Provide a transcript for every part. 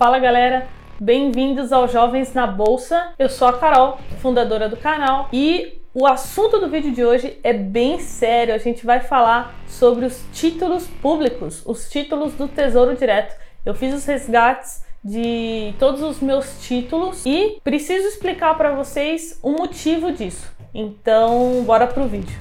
Fala galera, bem-vindos ao Jovens na Bolsa. Eu sou a Carol, fundadora do canal, e o assunto do vídeo de hoje é bem sério. A gente vai falar sobre os títulos públicos, os títulos do Tesouro Direto. Eu fiz os resgates de todos os meus títulos e preciso explicar para vocês o motivo disso. Então, bora pro vídeo.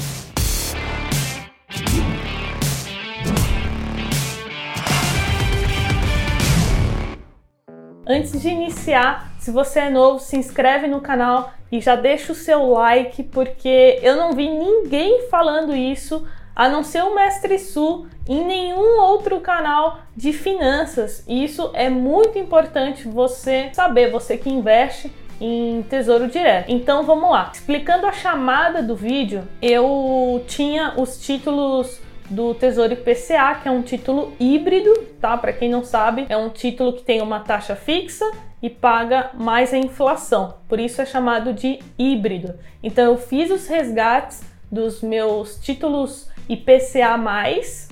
Antes de iniciar, se você é novo, se inscreve no canal e já deixa o seu like, porque eu não vi ninguém falando isso, a não ser o Mestre Su, em nenhum outro canal de finanças. E isso é muito importante você saber, você que investe em Tesouro Direto. Então vamos lá. Explicando a chamada do vídeo, eu tinha os títulos do Tesouro IPCA, que é um título híbrido, tá? Para quem não sabe, é um título que tem uma taxa fixa e paga mais a inflação. Por isso é chamado de híbrido. Então eu fiz os resgates dos meus títulos IPCA+,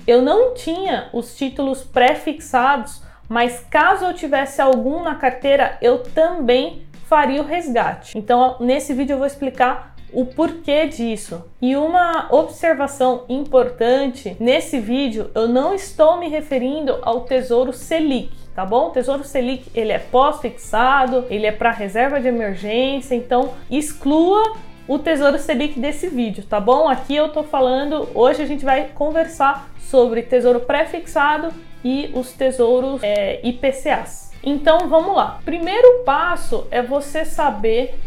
eu não tinha os títulos pré-fixados, mas caso eu tivesse algum na carteira, eu também faria o resgate. Então, nesse vídeo eu vou explicar o porquê disso. E uma observação importante nesse vídeo, eu não estou me referindo ao Tesouro Selic, tá bom? O Tesouro Selic, ele é pós-fixado, ele é para reserva de emergência, então exclua o Tesouro Selic desse vídeo, tá bom? Aqui eu tô falando, hoje a gente vai conversar sobre Tesouro pré-fixado e os tesouros é, IPCAs. Então vamos lá. Primeiro passo é você saber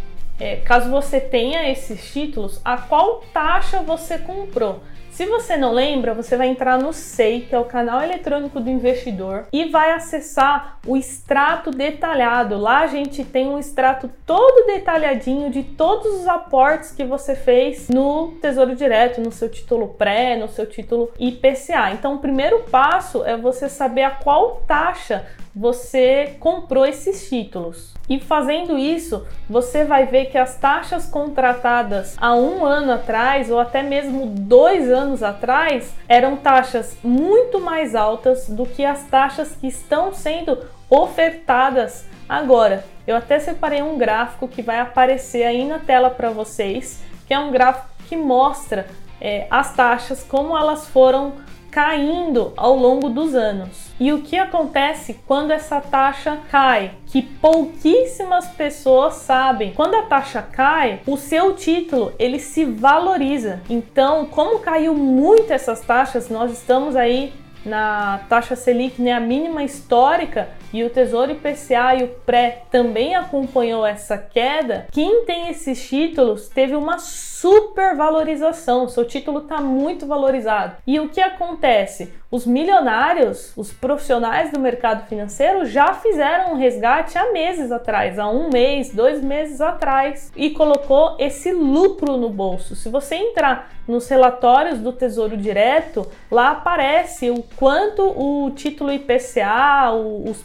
é, caso você tenha esses títulos, a qual taxa você comprou. Se você não lembra, você vai entrar no SEI, que é o canal eletrônico do investidor, e vai acessar o extrato detalhado. Lá a gente tem um extrato todo detalhadinho de todos os aportes que você fez no Tesouro Direto, no seu título pré, no seu título IPCA. Então, o primeiro passo é você saber a qual taxa você comprou esses títulos. E fazendo isso, você vai ver que as taxas contratadas há um ano atrás, ou até mesmo dois anos atrás, eram taxas muito mais altas do que as taxas que estão sendo ofertadas agora. Eu até separei um gráfico que vai aparecer aí na tela para vocês, que é um gráfico que mostra é, as taxas, como elas foram caindo ao longo dos anos. E o que acontece quando essa taxa cai? Que pouquíssimas pessoas sabem. Quando a taxa cai, o seu título ele se valoriza. Então, como caiu muito essas taxas, nós estamos aí na taxa Selic, né, a mínima histórica, e o Tesouro IPCA e o pré também acompanhou essa queda, quem tem esses títulos teve uma super valorização, seu título está muito valorizado. E o que acontece? Os milionários, os profissionais do mercado financeiro já fizeram um resgate há meses atrás, há um mês, dois meses atrás, e colocou esse lucro no bolso. Se você entrar nos relatórios do Tesouro Direto, lá aparece o quanto o título IPCA, os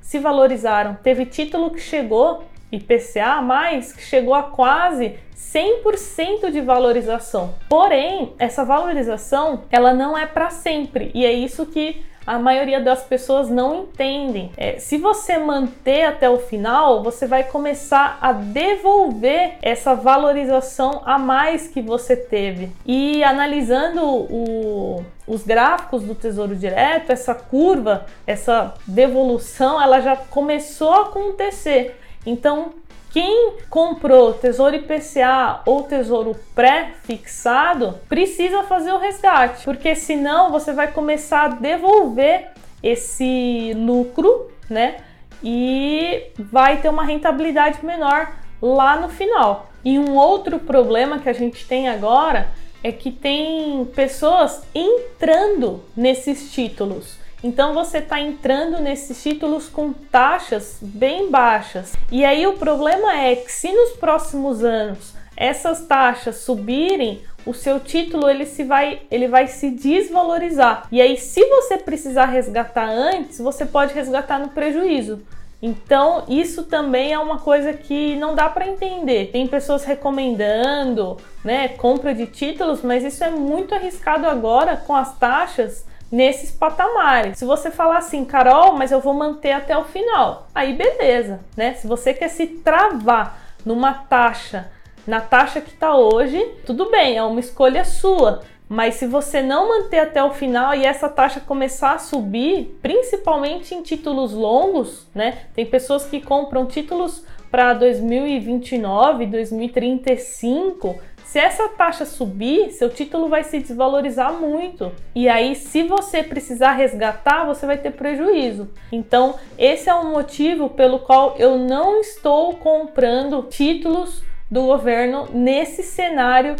se valorizaram. Teve título que chegou IPCA mais que chegou a quase 100% de valorização. Porém, essa valorização, ela não é para sempre, e é isso que a maioria das pessoas não entendem. É, se você manter até o final, você vai começar a devolver essa valorização a mais que você teve. E analisando o, os gráficos do Tesouro Direto, essa curva, essa devolução, ela já começou a acontecer. Então, quem comprou Tesouro IPCA ou Tesouro pré-fixado precisa fazer o resgate, porque senão você vai começar a devolver esse lucro, né? E vai ter uma rentabilidade menor lá no final. E um outro problema que a gente tem agora é que tem pessoas entrando nesses títulos. Então você está entrando nesses títulos com taxas bem baixas. E aí o problema é que se nos próximos anos essas taxas subirem, o seu título ele se vai ele vai se desvalorizar. E aí se você precisar resgatar antes, você pode resgatar no prejuízo. Então, isso também é uma coisa que não dá para entender. Tem pessoas recomendando, né, compra de títulos, mas isso é muito arriscado agora com as taxas nesses patamares. Se você falar assim, Carol, mas eu vou manter até o final, aí beleza, né? Se você quer se travar numa taxa, na taxa que está hoje, tudo bem, é uma escolha sua. Mas se você não manter até o final e essa taxa começar a subir, principalmente em títulos longos, né? Tem pessoas que compram títulos para 2029, 2035. Se essa taxa subir, seu título vai se desvalorizar muito. E aí, se você precisar resgatar, você vai ter prejuízo. Então, esse é o motivo pelo qual eu não estou comprando títulos do governo nesse cenário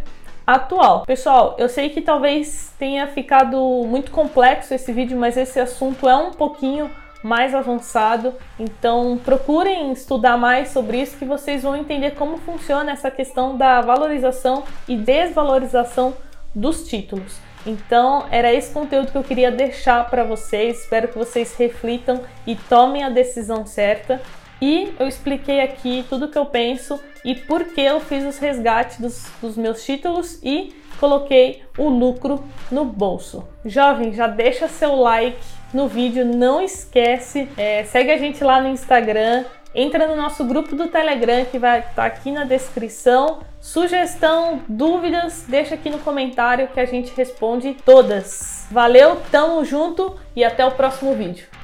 atual. Pessoal, eu sei que talvez tenha ficado muito complexo esse vídeo, mas esse assunto é um pouquinho mais avançado, então procurem estudar mais sobre isso que vocês vão entender como funciona essa questão da valorização e desvalorização dos títulos. Então, era esse conteúdo que eu queria deixar para vocês. Espero que vocês reflitam e tomem a decisão certa. E eu expliquei aqui tudo o que eu penso e por que eu fiz os resgates dos, dos meus títulos e coloquei o lucro no bolso. Jovem, já deixa seu like no vídeo, não esquece, é, segue a gente lá no Instagram, entra no nosso grupo do Telegram que vai estar tá aqui na descrição. Sugestão, dúvidas, deixa aqui no comentário que a gente responde todas. Valeu, tamo junto e até o próximo vídeo.